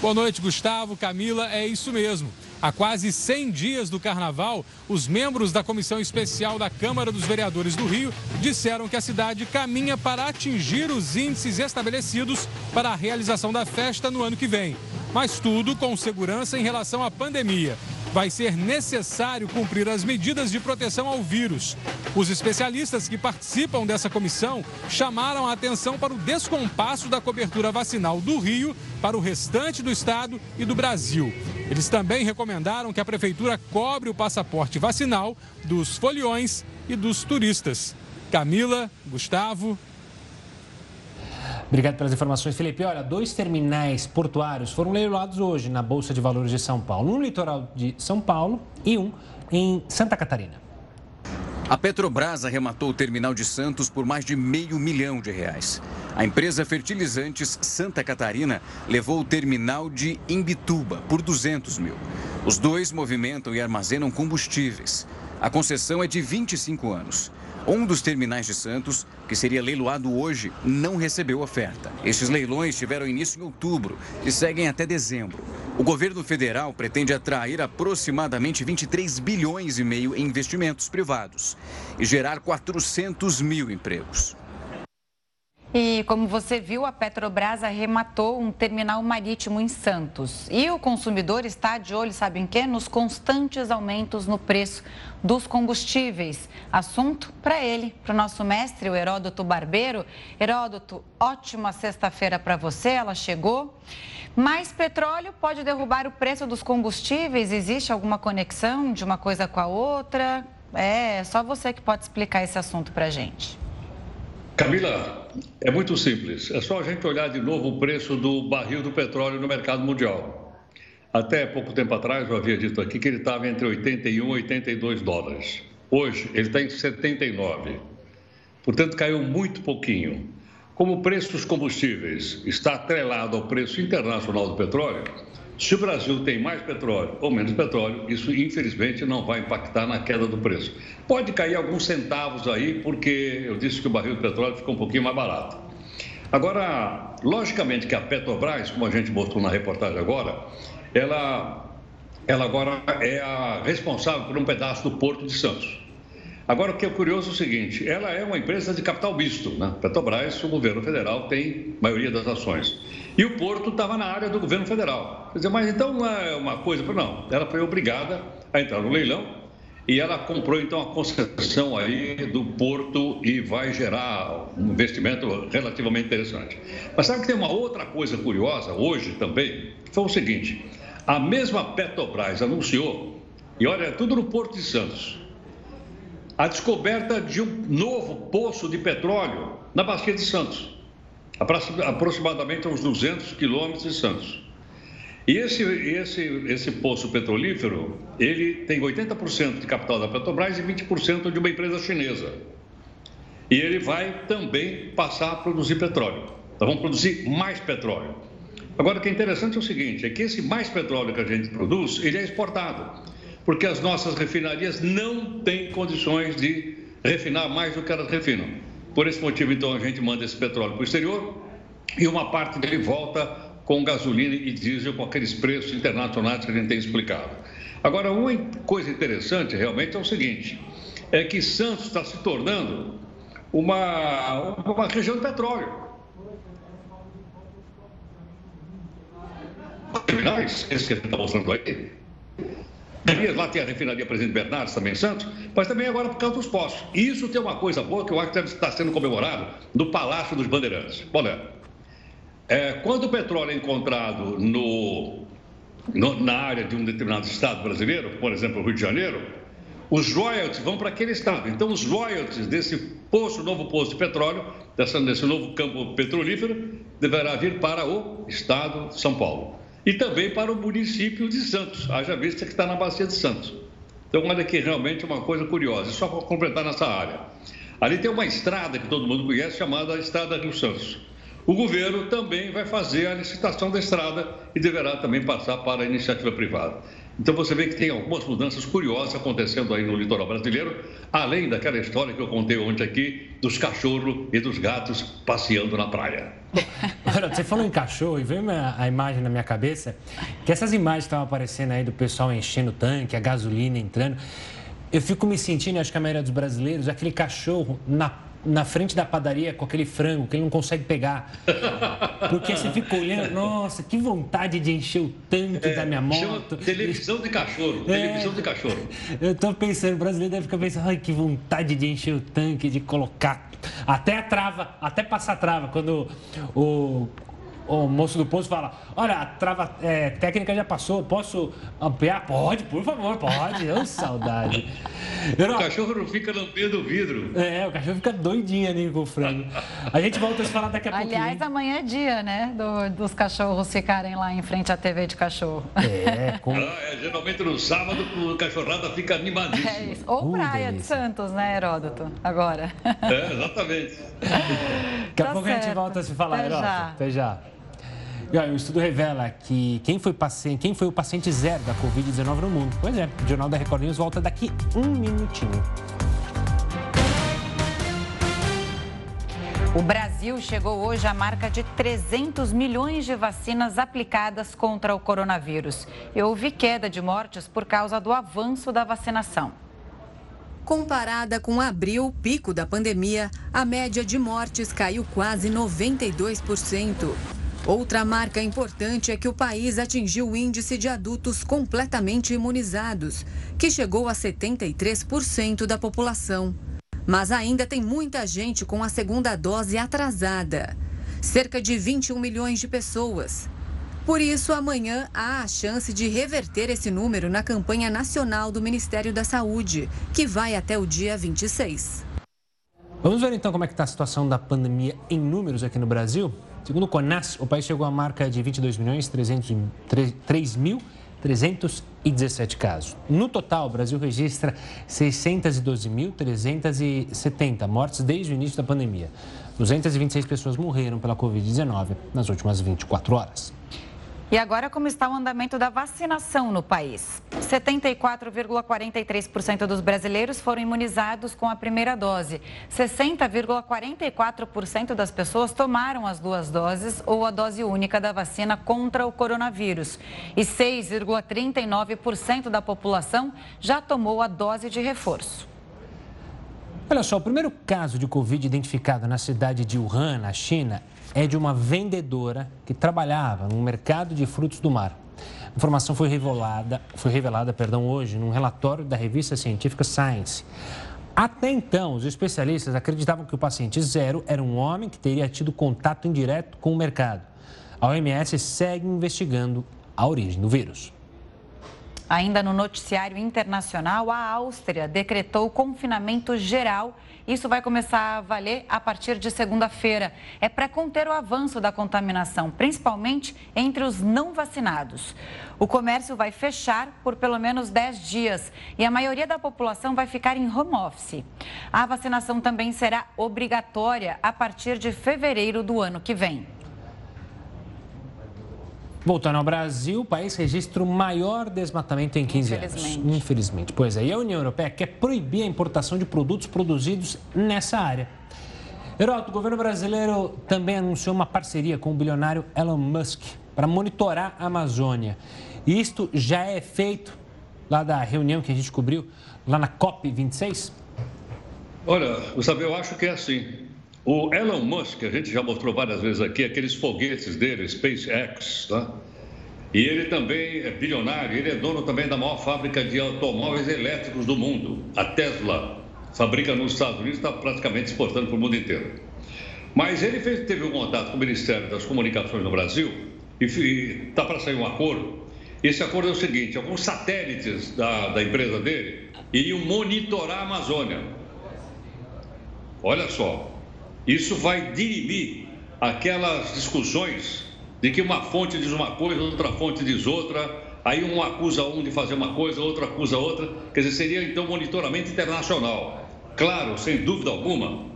Boa noite, Gustavo, Camila. É isso mesmo. Há quase 100 dias do carnaval, os membros da Comissão Especial da Câmara dos Vereadores do Rio disseram que a cidade caminha para atingir os índices estabelecidos para a realização da festa no ano que vem. Mas tudo com segurança em relação à pandemia vai ser necessário cumprir as medidas de proteção ao vírus. Os especialistas que participam dessa comissão chamaram a atenção para o descompasso da cobertura vacinal do Rio para o restante do estado e do Brasil. Eles também recomendaram que a prefeitura cobre o passaporte vacinal dos foliões e dos turistas. Camila, Gustavo, Obrigado pelas informações, Felipe. Olha, dois terminais portuários foram leiloados hoje na Bolsa de Valores de São Paulo. Um no litoral de São Paulo e um em Santa Catarina. A Petrobras arrematou o terminal de Santos por mais de meio milhão de reais. A empresa Fertilizantes Santa Catarina levou o terminal de Imbituba por 200 mil. Os dois movimentam e armazenam combustíveis. A concessão é de 25 anos. Um dos terminais de Santos, que seria leiloado hoje, não recebeu oferta. Estes leilões tiveram início em outubro e seguem até dezembro. O governo federal pretende atrair aproximadamente 23 bilhões e meio em investimentos privados e gerar 400 mil empregos. E como você viu, a Petrobras arrematou um terminal marítimo em Santos. E o consumidor está de olho, sabe em quê? Nos constantes aumentos no preço dos combustíveis. Assunto para ele, para o nosso mestre, o Heródoto Barbeiro. Heródoto, ótima sexta-feira para você, ela chegou. Mais petróleo pode derrubar o preço dos combustíveis? Existe alguma conexão de uma coisa com a outra? É, só você que pode explicar esse assunto para a gente. Camila, é muito simples. É só a gente olhar de novo o preço do barril do petróleo no mercado mundial. Até pouco tempo atrás, eu havia dito aqui que ele estava entre 81 e 82 dólares. Hoje, ele está em 79. Portanto, caiu muito pouquinho. Como o preço dos combustíveis está atrelado ao preço internacional do petróleo, se o Brasil tem mais petróleo ou menos petróleo, isso infelizmente não vai impactar na queda do preço. Pode cair alguns centavos aí, porque eu disse que o barril de petróleo ficou um pouquinho mais barato. Agora, logicamente que a Petrobras, como a gente botou na reportagem agora, ela, ela agora é a responsável por um pedaço do Porto de Santos. Agora, o que é curioso é o seguinte: ela é uma empresa de capital misto. Né? Petrobras, o governo federal tem maioria das ações. E o Porto estava na área do governo federal. Quer dizer, mas então não é uma coisa. Não, ela foi obrigada a entrar no leilão e ela comprou então a concessão aí do Porto e vai gerar um investimento relativamente interessante. Mas sabe que tem uma outra coisa curiosa hoje também? Foi o seguinte: a mesma Petrobras anunciou, e olha, tudo no Porto de Santos, a descoberta de um novo poço de petróleo na Bacia de Santos aproximadamente uns 200 quilômetros de Santos. E esse, esse, esse poço petrolífero, ele tem 80% de capital da Petrobras e 20% de uma empresa chinesa. E ele vai também passar a produzir petróleo. Então, vamos produzir mais petróleo. Agora, o que é interessante é o seguinte, é que esse mais petróleo que a gente produz, ele é exportado. Porque as nossas refinarias não têm condições de refinar mais do que elas refinam. Por esse motivo, então, a gente manda esse petróleo para o exterior e uma parte dele volta com gasolina e diesel com aqueles preços internacionais que a gente tem explicado. Agora, uma coisa interessante realmente é o seguinte: é que Santos está se tornando uma, uma região de petróleo. Terminais, esse que a gente está mostrando aí, Lá tem a refinaria Presidente Bernardes, também Santos, mas também agora por causa dos postos. E isso tem uma coisa boa que eu acho que deve estar sendo comemorado no Palácio dos Bandeirantes. Olha, é, quando o petróleo é encontrado no, no, na área de um determinado estado brasileiro, por exemplo, o Rio de Janeiro, os royalties vão para aquele estado. Então, os royalties desse poço, novo poço de petróleo, dessa, desse novo campo petrolífero, deverá vir para o estado de São Paulo. E também para o município de Santos, haja vista que está na Bacia de Santos. Então, olha aqui, realmente é uma coisa curiosa. Só para completar nessa área. Ali tem uma estrada que todo mundo conhece, chamada Estrada Rio Santos. O governo também vai fazer a licitação da estrada e deverá também passar para a iniciativa privada. Então você vê que tem algumas mudanças curiosas acontecendo aí no litoral brasileiro, além daquela história que eu contei ontem aqui dos cachorros e dos gatos passeando na praia. Você falou em cachorro e veio a imagem na minha cabeça que essas imagens estavam aparecendo aí do pessoal enchendo o tanque, a gasolina entrando. Eu fico me sentindo, acho que a maioria dos brasileiros, aquele cachorro na na frente da padaria com aquele frango que ele não consegue pegar. Porque você fica olhando, nossa, que vontade de encher o tanque é, da minha moto. Televisão de cachorro, é, televisão de cachorro. Eu tô pensando, o brasileiro deve ficar pensando, ai, que vontade de encher o tanque, de colocar até a trava, até passar a trava. Quando o, o moço do posto fala: Olha, a trava é, técnica já passou, posso ampliar? Pode, por favor, pode. Eu, saudade. Eu não... O cachorro não fica lambendo o vidro. É, o cachorro fica doidinho ali com o frango. A gente volta a se falar daqui a pouquinho. Aliás, amanhã é dia, né? Do, dos cachorros ficarem lá em frente à TV de cachorro. É, com... ah, é geralmente no sábado o cachorrada fica animadíssimo. É isso. Ou uh, Praia delícia. de Santos, né, Heródoto? Agora. É, exatamente. Daqui a tá pouco certo. a gente volta a se falar, Até Heródoto. Já. Até já. E olha, o estudo revela que quem foi, paciente, quem foi o paciente zero da Covid-19 no mundo. Pois é, o Jornal da Record News volta daqui um minutinho. O Brasil chegou hoje à marca de 300 milhões de vacinas aplicadas contra o coronavírus. E houve queda de mortes por causa do avanço da vacinação. Comparada com abril, pico da pandemia, a média de mortes caiu quase 92%. Outra marca importante é que o país atingiu o índice de adultos completamente imunizados, que chegou a 73% da população. Mas ainda tem muita gente com a segunda dose atrasada cerca de 21 milhões de pessoas. Por isso, amanhã há a chance de reverter esse número na campanha nacional do Ministério da Saúde, que vai até o dia 26. Vamos ver então como é que está a situação da pandemia em números aqui no Brasil? Segundo o CONAS, o país chegou à marca de 22 milhões 3 mil 317 casos. No total, o Brasil registra 612.370 mortes desde o início da pandemia. 226 pessoas morreram pela Covid-19 nas últimas 24 horas. E agora, como está o andamento da vacinação no país? 74,43% dos brasileiros foram imunizados com a primeira dose. 60,44% das pessoas tomaram as duas doses ou a dose única da vacina contra o coronavírus. E 6,39% da população já tomou a dose de reforço. Olha só, o primeiro caso de Covid identificado na cidade de Wuhan, na China, é de uma vendedora que trabalhava no mercado de frutos do mar. A informação foi revelada, foi revelada perdão, hoje num relatório da revista científica Science. Até então, os especialistas acreditavam que o paciente zero era um homem que teria tido contato indireto com o mercado. A OMS segue investigando a origem do vírus. Ainda no noticiário internacional, a Áustria decretou confinamento geral isso vai começar a valer a partir de segunda-feira. É para conter o avanço da contaminação, principalmente entre os não vacinados. O comércio vai fechar por pelo menos 10 dias e a maioria da população vai ficar em home office. A vacinação também será obrigatória a partir de fevereiro do ano que vem. Voltando ao Brasil, o país registra o maior desmatamento em 15 Infelizmente. anos. Infelizmente. Pois é, e a União Europeia quer proibir a importação de produtos produzidos nessa área. Heroto, o governo brasileiro também anunciou uma parceria com o bilionário Elon Musk para monitorar a Amazônia. Isto já é feito lá da reunião que a gente cobriu, lá na COP26? Olha, Gustavo, eu acho que é assim. O Elon Musk, a gente já mostrou várias vezes aqui, aqueles foguetes dele, SpaceX, tá? E ele também é bilionário, ele é dono também da maior fábrica de automóveis elétricos do mundo, a Tesla. Fabrica nos Estados Unidos, está praticamente exportando para o mundo inteiro. Mas ele fez, teve um contato com o Ministério das Comunicações no Brasil e está para sair um acordo. Esse acordo é o seguinte: alguns satélites da, da empresa dele iriam monitorar a Amazônia. Olha só, isso vai dirimir aquelas discussões de que uma fonte diz uma coisa, outra fonte diz outra, aí um acusa um de fazer uma coisa, outro acusa outra. Quer dizer, seria então monitoramento internacional. Claro, sem dúvida alguma,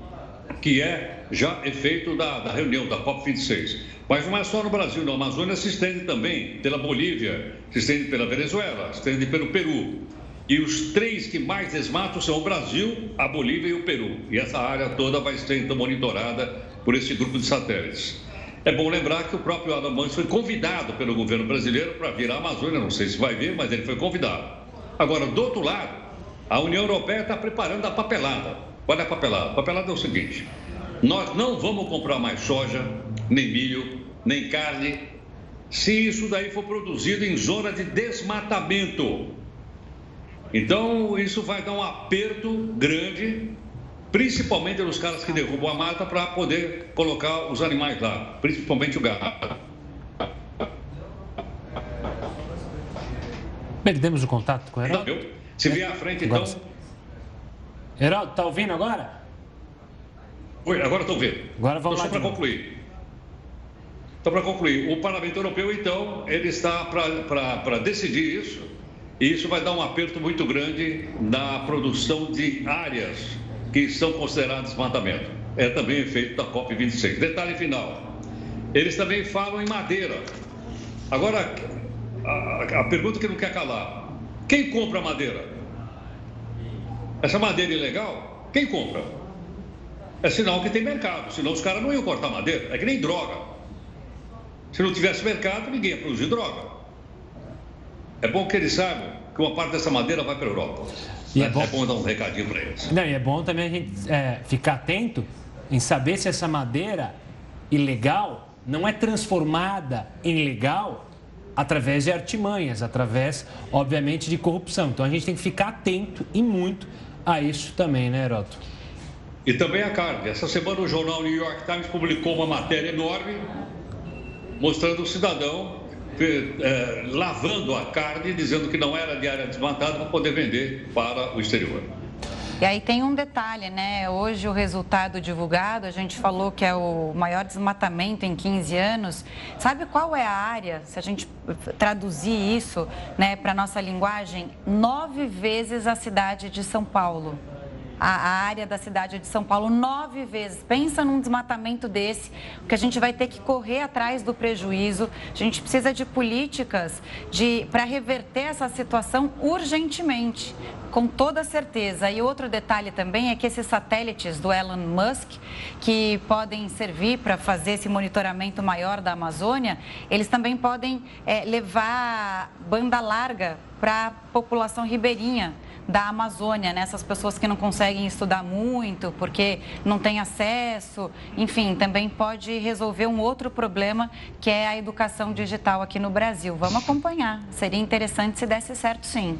que é já efeito da, da reunião da COP26. Mas não é só no Brasil, não. A Amazônia se estende também pela Bolívia, se estende pela Venezuela, se estende pelo Peru. E os três que mais desmatam são o Brasil, a Bolívia e o Peru. E essa área toda vai ser então monitorada por esse grupo de satélites. É bom lembrar que o próprio Adam Banks foi convidado pelo governo brasileiro para vir à Amazônia, não sei se vai vir, mas ele foi convidado. Agora, do outro lado, a União Europeia está preparando a papelada. Qual é a papelada? A papelada é o seguinte: nós não vamos comprar mais soja, nem milho, nem carne, se isso daí for produzido em zona de desmatamento. Então, isso vai dar um aperto grande, principalmente nos caras que derrubam a mata para poder colocar os animais lá, principalmente o gado. Perdemos o contato com o Heraldo? Se vier à frente, então. Heraldo, tá ouvindo agora? Oi, agora estou ouvindo. Agora vamos então, lá. Só para concluir. Então, para concluir, o Parlamento Europeu, então, ele está para decidir isso e isso vai dar um aperto muito grande na produção de áreas que são consideradas desmatamento. É também efeito da COP26. Detalhe final: eles também falam em madeira. Agora, a, a pergunta que não quer calar: quem compra madeira? Essa madeira ilegal, quem compra? É sinal que tem mercado, senão os caras não iam cortar madeira. É que nem droga. Se não tivesse mercado, ninguém ia produzir droga. É bom que eles saibam que uma parte dessa madeira vai para a Europa. E é bom... é bom dar um recadinho para eles. Não, e é bom também a gente é, ficar atento em saber se essa madeira ilegal não é transformada em legal através de artimanhas, através, obviamente, de corrupção. Então a gente tem que ficar atento e muito a isso também, né, Heroto? E também a carne. Essa semana o jornal New York Times publicou uma matéria enorme mostrando o cidadão é, lavando a carne, dizendo que não era de área desmatada para poder vender para o exterior. E aí tem um detalhe, né? Hoje o resultado divulgado, a gente falou que é o maior desmatamento em 15 anos. Sabe qual é a área, se a gente traduzir isso né, para a nossa linguagem? Nove vezes a cidade de São Paulo a, área da cidade de São Paulo nove vezes. Pensa num desmatamento desse, que a gente vai ter que correr atrás do prejuízo. A gente precisa de políticas de, para reverter essa situação urgentemente, com toda certeza. E outro detalhe também é que esses satélites do Elon Musk, que podem servir para fazer esse monitoramento maior da Amazônia, eles também podem é, levar banda larga para a população ribeirinha da Amazônia, né? Essas pessoas que não conseguem estudar muito porque não têm acesso, enfim, também pode resolver um outro problema que é a educação digital aqui no Brasil. Vamos acompanhar. Seria interessante se desse certo, sim.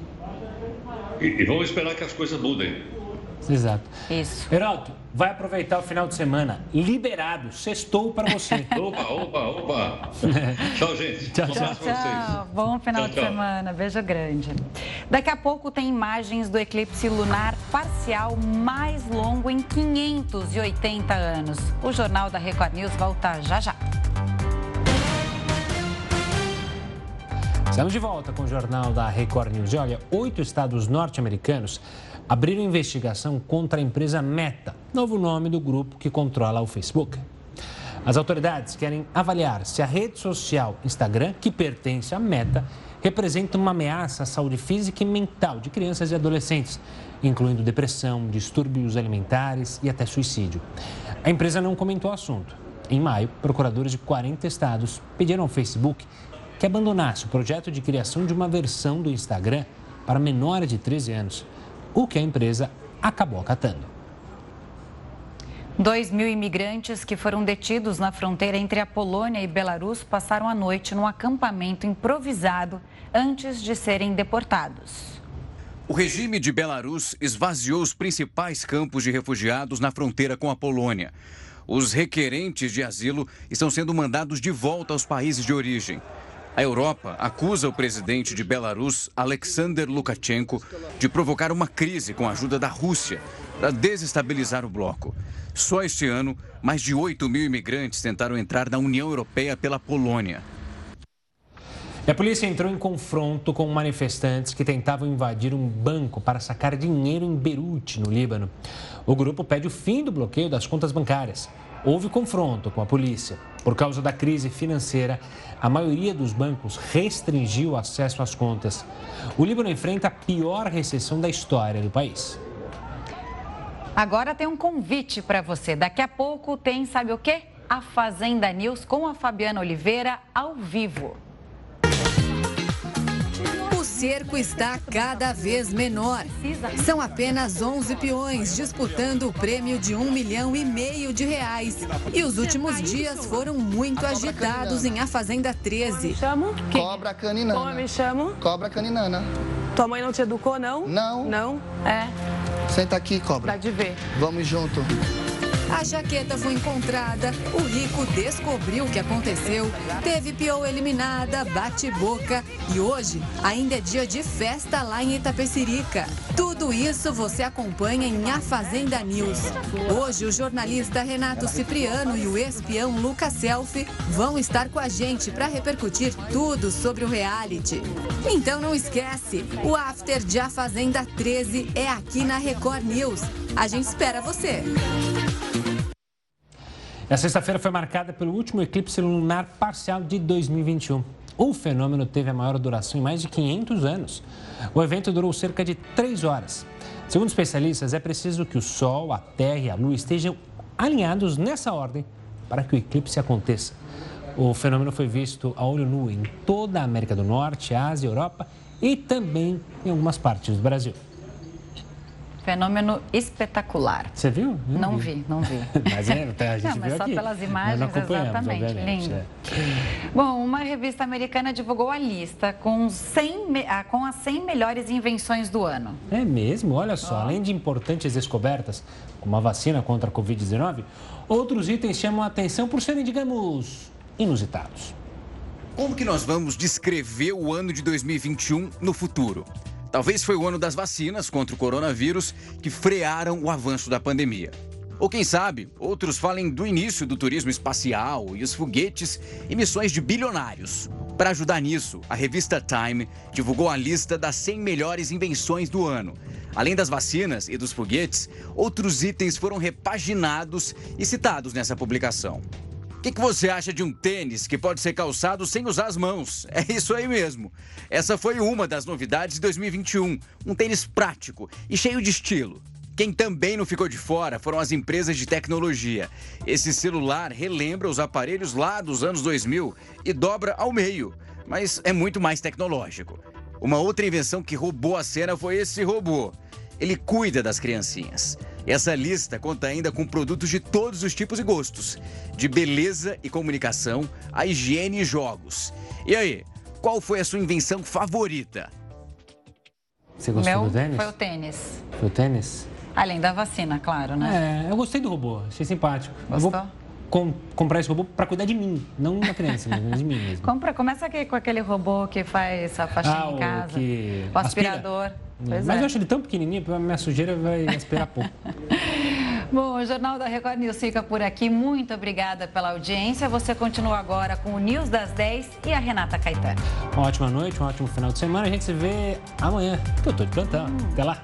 E, e vamos esperar que as coisas mudem. Exato. Isso. Heraldo, vai aproveitar o final de semana. Liberado, sextou para você. opa, opa, opa. tchau, gente. Tchau, tchau. tchau. Bom final tchau, de tchau. semana. Beijo grande. Daqui a pouco tem imagens do eclipse lunar parcial mais longo em 580 anos. O Jornal da Record News volta já já. Estamos de volta com o Jornal da Record News. E olha, oito estados norte-americanos abriram investigação contra a empresa Meta, novo nome do grupo que controla o Facebook. As autoridades querem avaliar se a rede social Instagram, que pertence à Meta, representa uma ameaça à saúde física e mental de crianças e adolescentes, incluindo depressão, distúrbios alimentares e até suicídio. A empresa não comentou o assunto. Em maio, procuradores de 40 estados pediram ao Facebook que abandonasse o projeto de criação de uma versão do Instagram para menores de 13 anos o que a empresa acabou acatando. Dois mil imigrantes que foram detidos na fronteira entre a Polônia e Belarus passaram a noite num acampamento improvisado antes de serem deportados. O regime de Belarus esvaziou os principais campos de refugiados na fronteira com a Polônia. Os requerentes de asilo estão sendo mandados de volta aos países de origem. A Europa acusa o presidente de Belarus, Alexander Lukashenko, de provocar uma crise com a ajuda da Rússia para desestabilizar o bloco. Só este ano, mais de 8 mil imigrantes tentaram entrar na União Europeia pela Polônia. a polícia entrou em confronto com manifestantes que tentavam invadir um banco para sacar dinheiro em Beirute, no Líbano. O grupo pede o fim do bloqueio das contas bancárias. Houve confronto com a polícia. Por causa da crise financeira, a maioria dos bancos restringiu o acesso às contas. O Líbano enfrenta a pior recessão da história do país. Agora tem um convite para você. Daqui a pouco tem, sabe o quê? A Fazenda News com a Fabiana Oliveira ao vivo cerco está cada vez menor. São apenas 11 peões disputando o prêmio de um milhão e meio de reais. E os últimos dias foram muito agitados em A Fazenda 13. Chamo? Cobra caninana. Como me chamo? Cobra caninana. Tua mãe não te educou, não? Não. Não? É. Senta aqui, cobra. Dá de ver. Vamos junto. A jaqueta foi encontrada, o rico descobriu o que aconteceu, teve pior eliminada, bate-boca e hoje ainda é dia de festa lá em Itapecerica. Tudo isso você acompanha em A Fazenda News. Hoje o jornalista Renato Cipriano e o espião Lucas Selfie vão estar com a gente para repercutir tudo sobre o reality. Então não esquece, o After de A Fazenda 13 é aqui na Record News. A gente espera você. A sexta-feira foi marcada pelo último eclipse lunar parcial de 2021. O fenômeno teve a maior duração em mais de 500 anos. O evento durou cerca de três horas. Segundo especialistas, é preciso que o Sol, a Terra e a Lua estejam alinhados nessa ordem para que o eclipse aconteça. O fenômeno foi visto a olho nu em toda a América do Norte, Ásia, Europa e também em algumas partes do Brasil. Fenômeno espetacular. Você viu? Não, não vi. vi. não vi. Mas é, a gente não, mas viu só aqui. pelas imagens, exatamente. Lindo. É. Bom, uma revista americana divulgou a lista com, 100, ah, com as 100 melhores invenções do ano. É mesmo? Olha só, oh. além de importantes descobertas, como a vacina contra a Covid-19, outros itens chamam a atenção por serem, digamos, inusitados. Como que nós vamos descrever o ano de 2021 no futuro? Talvez foi o ano das vacinas contra o coronavírus que frearam o avanço da pandemia. Ou quem sabe, outros falem do início do turismo espacial e os foguetes e missões de bilionários. Para ajudar nisso, a revista Time divulgou a lista das 100 melhores invenções do ano. Além das vacinas e dos foguetes, outros itens foram repaginados e citados nessa publicação. O que, que, você acha de um tênis que pode ser calçado sem usar as mãos? É isso aí mesmo. Essa foi uma das novidades de 2021. Um tênis prático e cheio de estilo. Quem também não ficou de fora foram as empresas de tecnologia. Esse celular relembra os aparelhos lá dos anos 2000 e dobra ao meio, mas é muito mais tecnológico. Uma outra invenção que roubou a cena foi esse robô. Ele cuida das criancinhas. Essa lista conta ainda com produtos de todos os tipos e gostos, de beleza e comunicação a higiene e jogos. E aí, qual foi a sua invenção favorita? Você gostou Meu do tênis? Foi o tênis. Foi o tênis? Além da vacina, claro, né? É, eu gostei do robô, achei simpático. Gostou? Com, comprar esse robô para cuidar de mim, não da criança, mas de mim mesmo. Compra, começa aqui com aquele robô que faz a faxina ah, em casa. O, que... o aspirador. Aspira. Pois Mas é. eu acho ele tão pequenininho, a minha sujeira vai aspirar pouco. Bom, o Jornal da Record News fica por aqui. Muito obrigada pela audiência. Você continua agora com o News das 10 e a Renata Caetano. Uma ótima noite, um ótimo final de semana. A gente se vê amanhã, que eu tô de plantão. Hum. Até lá.